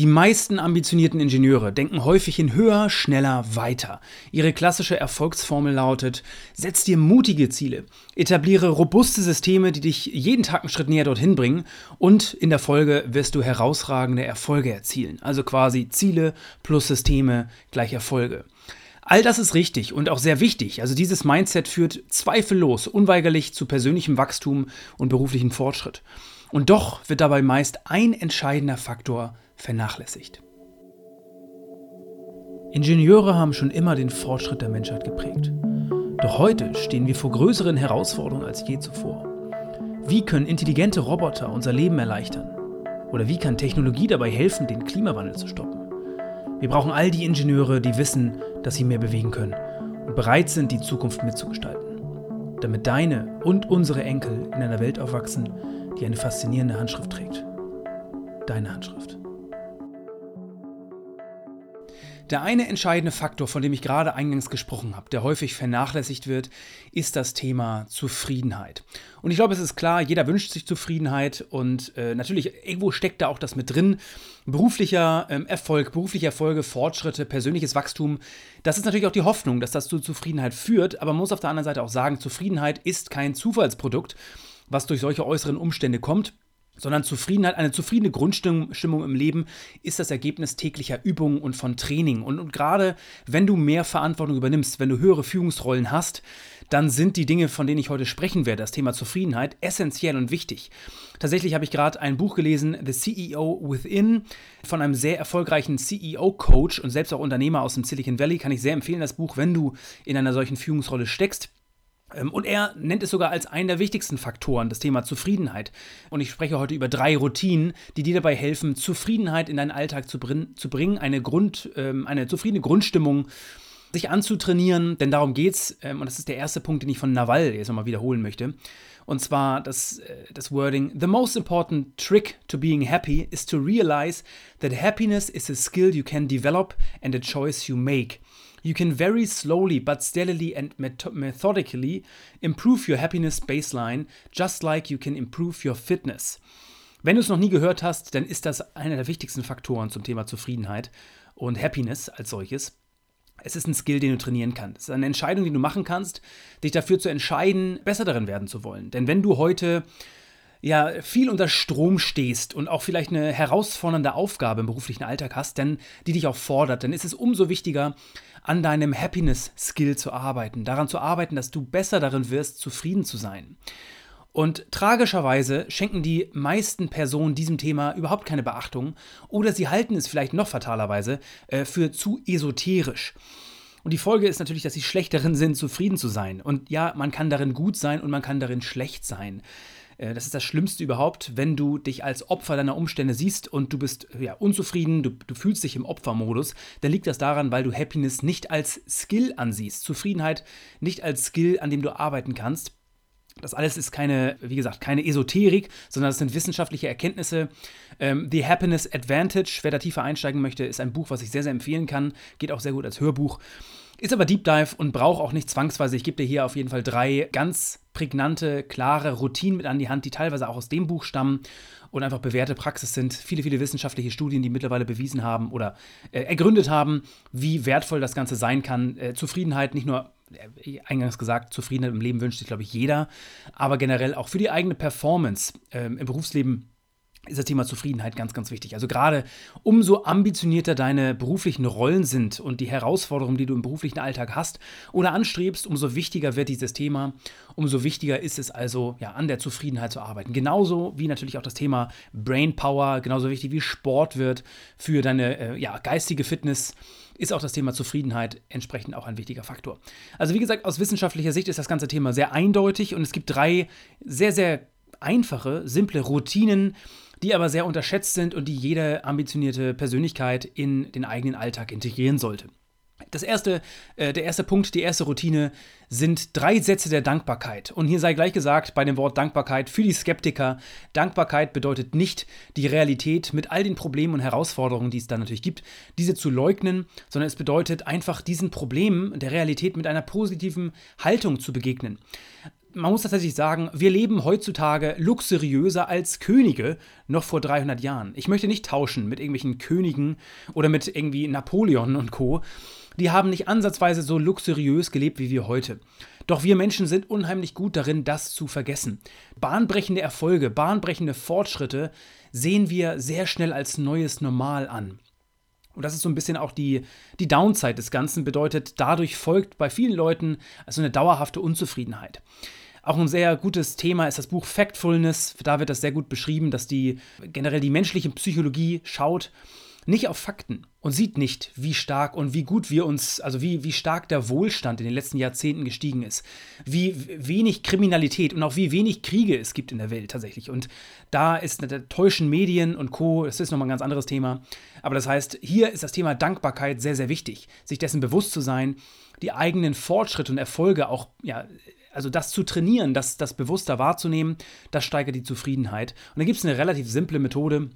Die meisten ambitionierten Ingenieure denken häufig in höher, schneller, weiter. Ihre klassische Erfolgsformel lautet, setz dir mutige Ziele, etabliere robuste Systeme, die dich jeden Tag einen Schritt näher dorthin bringen und in der Folge wirst du herausragende Erfolge erzielen. Also quasi Ziele plus Systeme gleich Erfolge. All das ist richtig und auch sehr wichtig. Also dieses Mindset führt zweifellos unweigerlich zu persönlichem Wachstum und beruflichem Fortschritt. Und doch wird dabei meist ein entscheidender Faktor vernachlässigt. Ingenieure haben schon immer den Fortschritt der Menschheit geprägt. Doch heute stehen wir vor größeren Herausforderungen als je zuvor. Wie können intelligente Roboter unser Leben erleichtern? Oder wie kann Technologie dabei helfen, den Klimawandel zu stoppen? Wir brauchen all die Ingenieure, die wissen, dass sie mehr bewegen können und bereit sind, die Zukunft mitzugestalten. Damit deine und unsere Enkel in einer Welt aufwachsen, die eine faszinierende Handschrift trägt. Deine Handschrift. Der eine entscheidende Faktor, von dem ich gerade eingangs gesprochen habe, der häufig vernachlässigt wird, ist das Thema Zufriedenheit. Und ich glaube, es ist klar, jeder wünscht sich Zufriedenheit und äh, natürlich irgendwo steckt da auch das mit drin. Beruflicher ähm, Erfolg, berufliche Erfolge, Fortschritte, persönliches Wachstum. Das ist natürlich auch die Hoffnung, dass das zu Zufriedenheit führt. Aber man muss auf der anderen Seite auch sagen, Zufriedenheit ist kein Zufallsprodukt, was durch solche äußeren Umstände kommt sondern Zufriedenheit, eine zufriedene Grundstimmung im Leben ist das Ergebnis täglicher Übungen und von Training. Und, und gerade wenn du mehr Verantwortung übernimmst, wenn du höhere Führungsrollen hast, dann sind die Dinge, von denen ich heute sprechen werde, das Thema Zufriedenheit, essentiell und wichtig. Tatsächlich habe ich gerade ein Buch gelesen, The CEO Within, von einem sehr erfolgreichen CEO-Coach und selbst auch Unternehmer aus dem Silicon Valley. Kann ich sehr empfehlen, das Buch, wenn du in einer solchen Führungsrolle steckst. Ähm, und er nennt es sogar als einen der wichtigsten Faktoren, das Thema Zufriedenheit. Und ich spreche heute über drei Routinen, die dir dabei helfen, Zufriedenheit in deinen Alltag zu, brin zu bringen, eine, Grund, ähm, eine zufriedene Grundstimmung sich anzutrainieren, denn darum geht's. Ähm, und das ist der erste Punkt, den ich von Naval jetzt nochmal wiederholen möchte. Und zwar das, äh, das Wording: The most important trick to being happy is to realize that happiness is a skill you can develop and a choice you make. You can very slowly but steadily and methodically improve your happiness baseline, just like you can improve your fitness. Wenn du es noch nie gehört hast, dann ist das einer der wichtigsten Faktoren zum Thema Zufriedenheit und Happiness als solches. Es ist ein Skill, den du trainieren kannst. Es ist eine Entscheidung, die du machen kannst, dich dafür zu entscheiden, besser darin werden zu wollen. Denn wenn du heute ja viel unter Strom stehst und auch vielleicht eine herausfordernde Aufgabe im beruflichen Alltag hast, denn die dich auch fordert, dann ist es umso wichtiger, an deinem Happiness-Skill zu arbeiten, daran zu arbeiten, dass du besser darin wirst, zufrieden zu sein. Und tragischerweise schenken die meisten Personen diesem Thema überhaupt keine Beachtung oder sie halten es vielleicht noch fatalerweise äh, für zu esoterisch. Und die Folge ist natürlich, dass sie schlecht darin sind, zufrieden zu sein. Und ja, man kann darin gut sein und man kann darin schlecht sein. Äh, das ist das Schlimmste überhaupt, wenn du dich als Opfer deiner Umstände siehst und du bist ja, unzufrieden, du, du fühlst dich im Opfermodus, dann liegt das daran, weil du Happiness nicht als Skill ansiehst, Zufriedenheit nicht als Skill, an dem du arbeiten kannst. Das alles ist keine, wie gesagt, keine Esoterik, sondern das sind wissenschaftliche Erkenntnisse. Ähm, The Happiness Advantage, wer da tiefer einsteigen möchte, ist ein Buch, was ich sehr, sehr empfehlen kann. Geht auch sehr gut als Hörbuch. Ist aber Deep Dive und braucht auch nicht zwangsweise. Ich gebe dir hier auf jeden Fall drei ganz prägnante, klare Routinen mit an die Hand, die teilweise auch aus dem Buch stammen und einfach bewährte Praxis sind. Viele, viele wissenschaftliche Studien, die mittlerweile bewiesen haben oder äh, ergründet haben, wie wertvoll das Ganze sein kann. Äh, Zufriedenheit, nicht nur eingangs gesagt, Zufriedenheit im Leben wünscht sich, glaube ich, jeder, aber generell auch für die eigene Performance ähm, im Berufsleben ist das Thema Zufriedenheit ganz, ganz wichtig. Also gerade umso ambitionierter deine beruflichen Rollen sind und die Herausforderungen, die du im beruflichen Alltag hast oder anstrebst, umso wichtiger wird dieses Thema. Umso wichtiger ist es also, ja, an der Zufriedenheit zu arbeiten. Genauso wie natürlich auch das Thema Brain Power, genauso wichtig wie Sport wird für deine äh, ja, geistige Fitness ist auch das Thema Zufriedenheit entsprechend auch ein wichtiger Faktor. Also wie gesagt, aus wissenschaftlicher Sicht ist das ganze Thema sehr eindeutig und es gibt drei sehr, sehr einfache, simple Routinen, die aber sehr unterschätzt sind und die jede ambitionierte Persönlichkeit in den eigenen Alltag integrieren sollte. Das erste, äh, der erste Punkt, die erste Routine sind drei Sätze der Dankbarkeit. Und hier sei gleich gesagt, bei dem Wort Dankbarkeit für die Skeptiker, Dankbarkeit bedeutet nicht die Realität mit all den Problemen und Herausforderungen, die es da natürlich gibt, diese zu leugnen, sondern es bedeutet einfach diesen Problemen der Realität mit einer positiven Haltung zu begegnen. Man muss tatsächlich sagen, wir leben heutzutage luxuriöser als Könige noch vor 300 Jahren. Ich möchte nicht tauschen mit irgendwelchen Königen oder mit irgendwie Napoleon und Co. Die haben nicht ansatzweise so luxuriös gelebt wie wir heute. Doch wir Menschen sind unheimlich gut darin, das zu vergessen. Bahnbrechende Erfolge, bahnbrechende Fortschritte sehen wir sehr schnell als neues Normal an. Und das ist so ein bisschen auch die, die Downside des Ganzen, bedeutet, dadurch folgt bei vielen Leuten also eine dauerhafte Unzufriedenheit. Auch ein sehr gutes Thema ist das Buch Factfulness. Da wird das sehr gut beschrieben, dass die generell die menschliche Psychologie schaut nicht auf Fakten und sieht nicht, wie stark und wie gut wir uns, also wie, wie stark der Wohlstand in den letzten Jahrzehnten gestiegen ist, wie wenig Kriminalität und auch wie wenig Kriege es gibt in der Welt tatsächlich. Und da ist der täuschen Medien und Co., das ist nochmal ein ganz anderes Thema. Aber das heißt, hier ist das Thema Dankbarkeit sehr, sehr wichtig, sich dessen bewusst zu sein, die eigenen Fortschritte und Erfolge auch, ja, also das zu trainieren, das, das bewusster wahrzunehmen, das steigert die Zufriedenheit. Und da gibt es eine relativ simple Methode,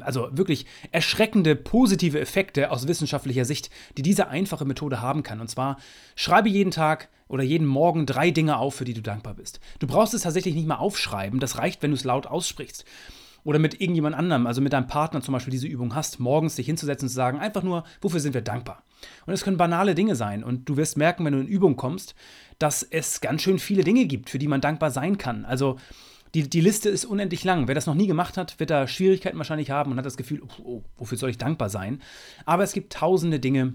also wirklich erschreckende positive Effekte aus wissenschaftlicher Sicht, die diese einfache Methode haben kann. Und zwar schreibe jeden Tag oder jeden Morgen drei Dinge auf, für die du dankbar bist. Du brauchst es tatsächlich nicht mal aufschreiben, das reicht, wenn du es laut aussprichst. Oder mit irgendjemand anderem, also mit deinem Partner zum Beispiel diese Übung hast, morgens dich hinzusetzen und zu sagen, einfach nur, wofür sind wir dankbar? Und es können banale Dinge sein. Und du wirst merken, wenn du in Übung kommst, dass es ganz schön viele Dinge gibt, für die man dankbar sein kann. Also die, die Liste ist unendlich lang. Wer das noch nie gemacht hat, wird da Schwierigkeiten wahrscheinlich haben und hat das Gefühl, oh, oh, wofür soll ich dankbar sein? Aber es gibt tausende Dinge,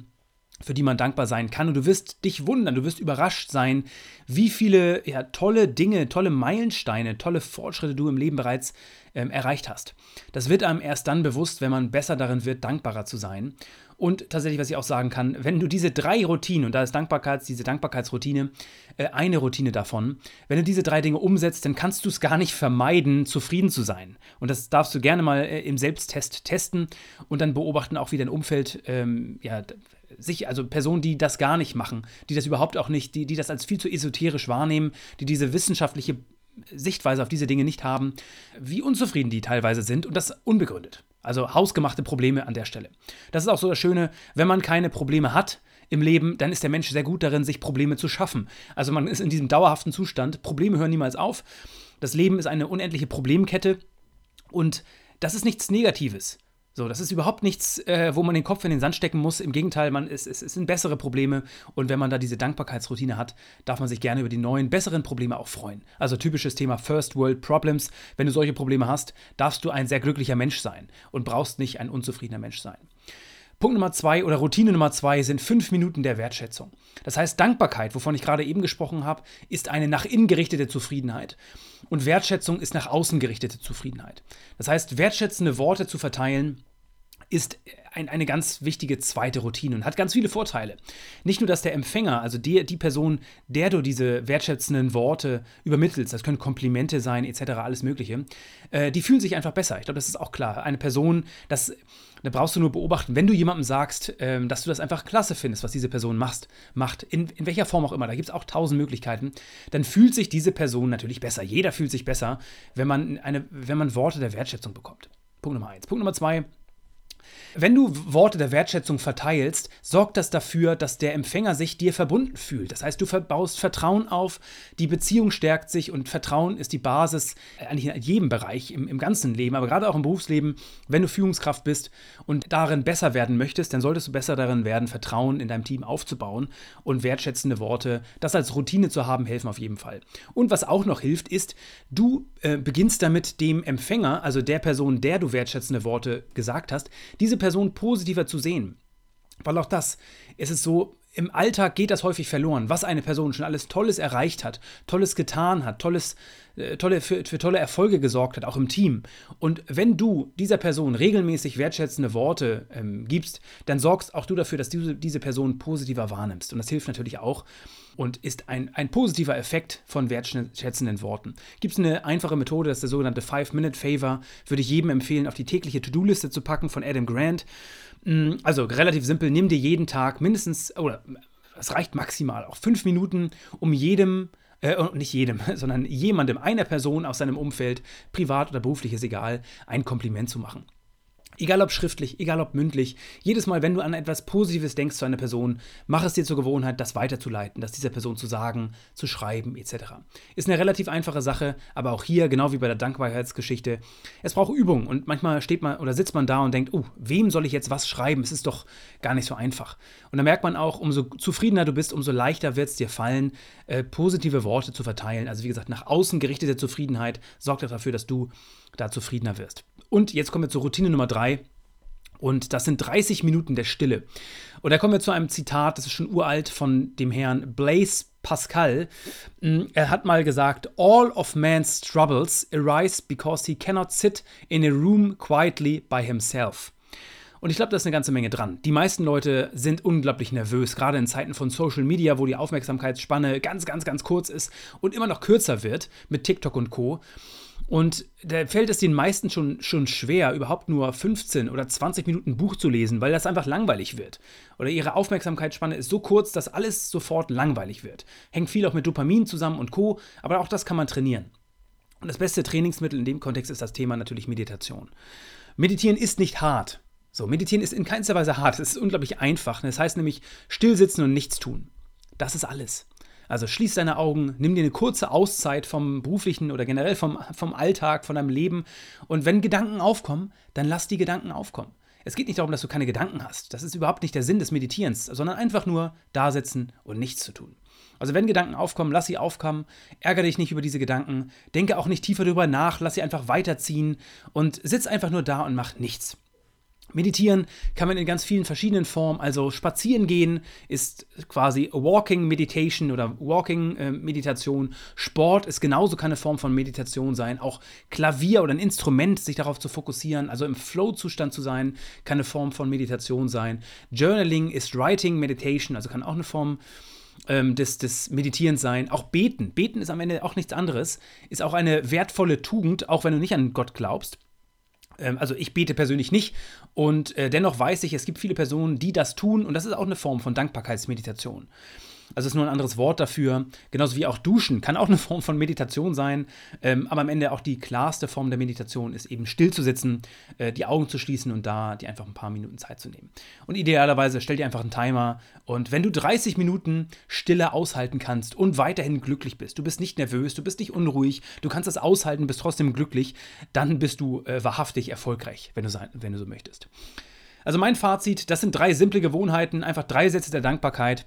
für die man dankbar sein kann. Und du wirst dich wundern, du wirst überrascht sein, wie viele ja, tolle Dinge, tolle Meilensteine, tolle Fortschritte du im Leben bereits ähm, erreicht hast. Das wird einem erst dann bewusst, wenn man besser darin wird, dankbarer zu sein. Und tatsächlich, was ich auch sagen kann, wenn du diese drei Routinen, und da ist Dankbarkeits, diese Dankbarkeitsroutine, äh, eine Routine davon, wenn du diese drei Dinge umsetzt, dann kannst du es gar nicht vermeiden, zufrieden zu sein. Und das darfst du gerne mal äh, im Selbsttest testen und dann beobachten auch, wie dein Umfeld, ähm, ja, sich, also Personen, die das gar nicht machen, die das überhaupt auch nicht, die, die das als viel zu esoterisch wahrnehmen, die diese wissenschaftliche Sichtweise auf diese Dinge nicht haben, wie unzufrieden die teilweise sind und das unbegründet. Also hausgemachte Probleme an der Stelle. Das ist auch so das Schöne, wenn man keine Probleme hat im Leben, dann ist der Mensch sehr gut darin, sich Probleme zu schaffen. Also man ist in diesem dauerhaften Zustand, Probleme hören niemals auf. Das Leben ist eine unendliche Problemkette und das ist nichts Negatives. So, das ist überhaupt nichts, äh, wo man den Kopf in den Sand stecken muss. Im Gegenteil, man, es, es, es sind bessere Probleme. Und wenn man da diese Dankbarkeitsroutine hat, darf man sich gerne über die neuen, besseren Probleme auch freuen. Also typisches Thema First World Problems. Wenn du solche Probleme hast, darfst du ein sehr glücklicher Mensch sein und brauchst nicht ein unzufriedener Mensch sein. Punkt Nummer zwei oder Routine Nummer zwei sind fünf Minuten der Wertschätzung. Das heißt, Dankbarkeit, wovon ich gerade eben gesprochen habe, ist eine nach innen gerichtete Zufriedenheit. Und Wertschätzung ist nach außen gerichtete Zufriedenheit. Das heißt, wertschätzende Worte zu verteilen, ist ein, eine ganz wichtige zweite Routine und hat ganz viele Vorteile. Nicht nur, dass der Empfänger, also die, die Person, der du diese wertschätzenden Worte übermittelst, das können Komplimente sein, etc., alles Mögliche, äh, die fühlen sich einfach besser. Ich glaube, das ist auch klar. Eine Person, das, da brauchst du nur beobachten, wenn du jemandem sagst, ähm, dass du das einfach klasse findest, was diese Person macht, macht in, in welcher Form auch immer, da gibt es auch tausend Möglichkeiten, dann fühlt sich diese Person natürlich besser. Jeder fühlt sich besser, wenn man, eine, wenn man Worte der Wertschätzung bekommt. Punkt Nummer eins. Punkt Nummer zwei, wenn du Worte der Wertschätzung verteilst, sorgt das dafür, dass der Empfänger sich dir verbunden fühlt. Das heißt, du baust Vertrauen auf, die Beziehung stärkt sich und Vertrauen ist die Basis äh, eigentlich in jedem Bereich, im, im ganzen Leben, aber gerade auch im Berufsleben. Wenn du Führungskraft bist und darin besser werden möchtest, dann solltest du besser darin werden, Vertrauen in deinem Team aufzubauen und wertschätzende Worte, das als Routine zu haben, helfen auf jeden Fall. Und was auch noch hilft, ist, du äh, beginnst damit dem Empfänger, also der Person, der du wertschätzende Worte gesagt hast, diese Person positiver zu sehen. Weil auch das, es ist so, im Alltag geht das häufig verloren, was eine Person schon alles Tolles erreicht hat, Tolles getan hat, Tolles, äh, tolle, für, für tolle Erfolge gesorgt hat, auch im Team. Und wenn du dieser Person regelmäßig wertschätzende Worte ähm, gibst, dann sorgst auch du dafür, dass du diese Person positiver wahrnimmst. Und das hilft natürlich auch und ist ein, ein positiver Effekt von wertschätzenden Worten. Gibt es eine einfache Methode, das ist der sogenannte Five-Minute-Favor, würde ich jedem empfehlen, auf die tägliche To-Do-Liste zu packen von Adam Grant. Mm, also relativ simpel, nimm dir jeden Tag mindestens, oder es reicht maximal auch fünf Minuten, um jedem äh, nicht jedem, sondern jemandem, einer Person aus seinem Umfeld, privat oder beruflich ist egal, ein Kompliment zu machen. Egal ob schriftlich, egal ob mündlich, jedes Mal, wenn du an etwas Positives denkst zu einer Person, mach es dir zur Gewohnheit, das weiterzuleiten, das dieser Person zu sagen, zu schreiben, etc. Ist eine relativ einfache Sache, aber auch hier, genau wie bei der Dankbarkeitsgeschichte, es braucht Übung und manchmal steht man oder sitzt man da und denkt, oh, wem soll ich jetzt was schreiben? Es ist doch gar nicht so einfach. Und da merkt man auch, umso zufriedener du bist, umso leichter wird es dir fallen, äh, positive Worte zu verteilen. Also wie gesagt, nach außen gerichtete Zufriedenheit sorgt dafür, dass du da zufriedener wirst. Und jetzt kommen wir zur Routine Nummer drei. Und das sind 30 Minuten der Stille. Und da kommen wir zu einem Zitat, das ist schon uralt, von dem Herrn Blaise Pascal. Mm, er hat mal gesagt: All of man's troubles arise because he cannot sit in a room quietly by himself. Und ich glaube, da ist eine ganze Menge dran. Die meisten Leute sind unglaublich nervös, gerade in Zeiten von Social Media, wo die Aufmerksamkeitsspanne ganz, ganz, ganz kurz ist und immer noch kürzer wird mit TikTok und Co. Und da fällt es den meisten schon, schon schwer, überhaupt nur 15 oder 20 Minuten Buch zu lesen, weil das einfach langweilig wird. Oder ihre Aufmerksamkeitsspanne ist so kurz, dass alles sofort langweilig wird. Hängt viel auch mit Dopamin zusammen und Co., aber auch das kann man trainieren. Und das beste Trainingsmittel in dem Kontext ist das Thema natürlich Meditation. Meditieren ist nicht hart. So, meditieren ist in keinster Weise hart. Es ist unglaublich einfach. Das heißt nämlich stillsitzen und nichts tun. Das ist alles. Also schließ deine Augen, nimm dir eine kurze Auszeit vom beruflichen oder generell vom, vom Alltag, von deinem Leben. Und wenn Gedanken aufkommen, dann lass die Gedanken aufkommen. Es geht nicht darum, dass du keine Gedanken hast. Das ist überhaupt nicht der Sinn des Meditierens, sondern einfach nur da sitzen und nichts zu tun. Also wenn Gedanken aufkommen, lass sie aufkommen, ärgere dich nicht über diese Gedanken, denke auch nicht tiefer darüber nach, lass sie einfach weiterziehen und sitz einfach nur da und mach nichts. Meditieren kann man in ganz vielen verschiedenen Formen. Also spazieren gehen ist quasi Walking Meditation oder Walking äh, Meditation. Sport ist genauso keine Form von Meditation sein. Auch Klavier oder ein Instrument, sich darauf zu fokussieren, also im Flow-Zustand zu sein, kann eine Form von Meditation sein. Journaling ist Writing Meditation, also kann auch eine Form ähm, des, des Meditierens sein. Auch Beten. Beten ist am Ende auch nichts anderes. Ist auch eine wertvolle Tugend, auch wenn du nicht an Gott glaubst. Ähm, also ich bete persönlich nicht und äh, dennoch weiß ich, es gibt viele Personen, die das tun und das ist auch eine Form von Dankbarkeitsmeditation. Also ist nur ein anderes Wort dafür. Genauso wie auch Duschen kann auch eine Form von Meditation sein. Ähm, aber am Ende auch die klarste Form der Meditation ist eben still zu sitzen, äh, die Augen zu schließen und da dir einfach ein paar Minuten Zeit zu nehmen. Und idealerweise stell dir einfach einen Timer und wenn du 30 Minuten Stille aushalten kannst und weiterhin glücklich bist, du bist nicht nervös, du bist nicht unruhig, du kannst das aushalten, bist trotzdem glücklich, dann bist du äh, wahrhaftig erfolgreich, wenn du, sein, wenn du so möchtest. Also mein Fazit, das sind drei simple Gewohnheiten, einfach drei Sätze der Dankbarkeit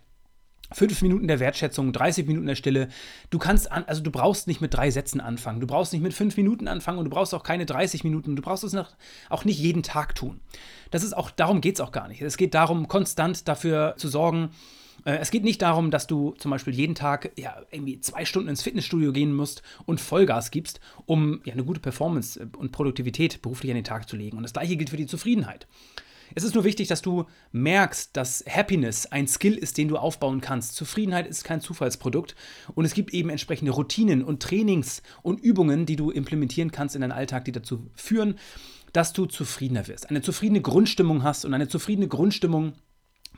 Fünf Minuten der Wertschätzung, 30 Minuten der Stille. Du kannst, an, also du brauchst nicht mit drei Sätzen anfangen. Du brauchst nicht mit fünf Minuten anfangen und du brauchst auch keine 30 Minuten. Du brauchst es auch nicht jeden Tag tun. Das ist auch, darum geht es auch gar nicht. Es geht darum, konstant dafür zu sorgen. Äh, es geht nicht darum, dass du zum Beispiel jeden Tag ja, irgendwie zwei Stunden ins Fitnessstudio gehen musst und Vollgas gibst, um ja, eine gute Performance und Produktivität beruflich an den Tag zu legen. Und das gleiche gilt für die Zufriedenheit. Es ist nur wichtig, dass du merkst, dass Happiness ein Skill ist, den du aufbauen kannst. Zufriedenheit ist kein Zufallsprodukt und es gibt eben entsprechende Routinen und Trainings und Übungen, die du implementieren kannst in deinen Alltag, die dazu führen, dass du zufriedener wirst. Eine zufriedene Grundstimmung hast und eine zufriedene Grundstimmung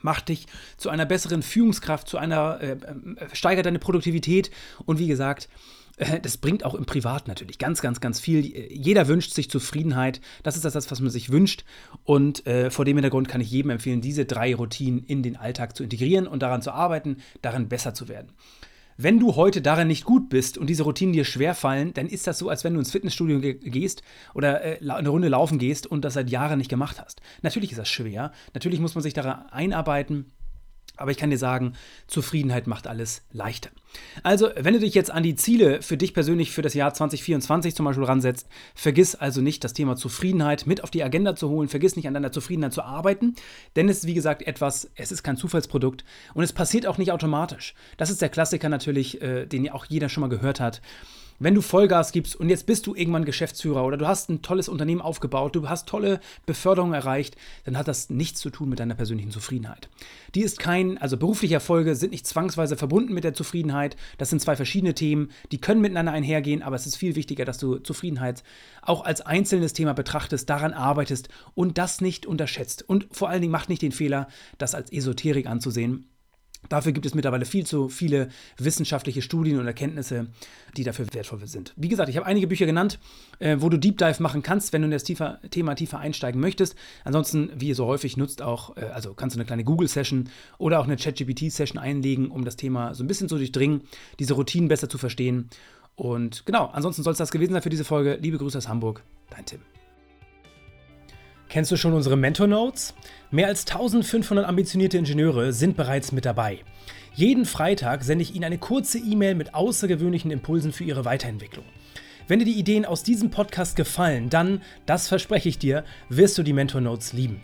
macht dich zu einer besseren Führungskraft, zu einer äh, äh steigert deine Produktivität und wie gesagt, das bringt auch im Privat natürlich ganz, ganz, ganz viel. Jeder wünscht sich Zufriedenheit. Das ist das, was man sich wünscht. Und äh, vor dem Hintergrund kann ich jedem empfehlen, diese drei Routinen in den Alltag zu integrieren und daran zu arbeiten, darin besser zu werden. Wenn du heute darin nicht gut bist und diese Routinen dir schwerfallen, dann ist das so, als wenn du ins Fitnessstudio gehst oder äh, eine Runde laufen gehst und das seit Jahren nicht gemacht hast. Natürlich ist das schwer. Natürlich muss man sich daran einarbeiten. Aber ich kann dir sagen, Zufriedenheit macht alles leichter. Also, wenn du dich jetzt an die Ziele für dich persönlich für das Jahr 2024 zum Beispiel ransetzt, vergiss also nicht, das Thema Zufriedenheit mit auf die Agenda zu holen, vergiss nicht an deiner Zufriedenheit zu arbeiten, denn es ist wie gesagt etwas, es ist kein Zufallsprodukt und es passiert auch nicht automatisch. Das ist der Klassiker natürlich, äh, den ja auch jeder schon mal gehört hat wenn du Vollgas gibst und jetzt bist du irgendwann Geschäftsführer oder du hast ein tolles Unternehmen aufgebaut, du hast tolle Beförderungen erreicht, dann hat das nichts zu tun mit deiner persönlichen Zufriedenheit. Die ist kein, also berufliche Erfolge sind nicht zwangsweise verbunden mit der Zufriedenheit. Das sind zwei verschiedene Themen, die können miteinander einhergehen, aber es ist viel wichtiger, dass du Zufriedenheit auch als einzelnes Thema betrachtest, daran arbeitest und das nicht unterschätzt. Und vor allen Dingen mach nicht den Fehler, das als Esoterik anzusehen Dafür gibt es mittlerweile viel zu viele wissenschaftliche Studien und Erkenntnisse, die dafür wertvoll sind. Wie gesagt, ich habe einige Bücher genannt, äh, wo du Deep Dive machen kannst, wenn du in das Thema tiefer einsteigen möchtest. Ansonsten, wie so häufig, nutzt auch, äh, also kannst du eine kleine Google-Session oder auch eine ChatGPT-Session einlegen, um das Thema so ein bisschen zu durchdringen, diese Routinen besser zu verstehen. Und genau, ansonsten soll es das gewesen sein für diese Folge. Liebe Grüße aus Hamburg, dein Tim. Kennst du schon unsere Mentor Notes? Mehr als 1500 ambitionierte Ingenieure sind bereits mit dabei. Jeden Freitag sende ich Ihnen eine kurze E-Mail mit außergewöhnlichen Impulsen für Ihre Weiterentwicklung. Wenn dir die Ideen aus diesem Podcast gefallen, dann, das verspreche ich dir, wirst du die Mentor Notes lieben.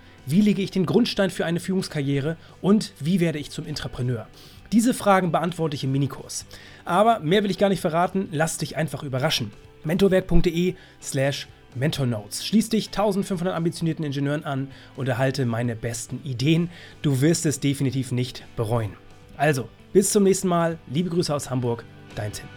Wie lege ich den Grundstein für eine Führungskarriere? Und wie werde ich zum Intrapreneur? Diese Fragen beantworte ich im Minikurs. Aber mehr will ich gar nicht verraten, lass dich einfach überraschen. mentorwerk.de slash Mentor Notes. Schließ dich 1500 ambitionierten Ingenieuren an und erhalte meine besten Ideen. Du wirst es definitiv nicht bereuen. Also, bis zum nächsten Mal. Liebe Grüße aus Hamburg, dein Tim.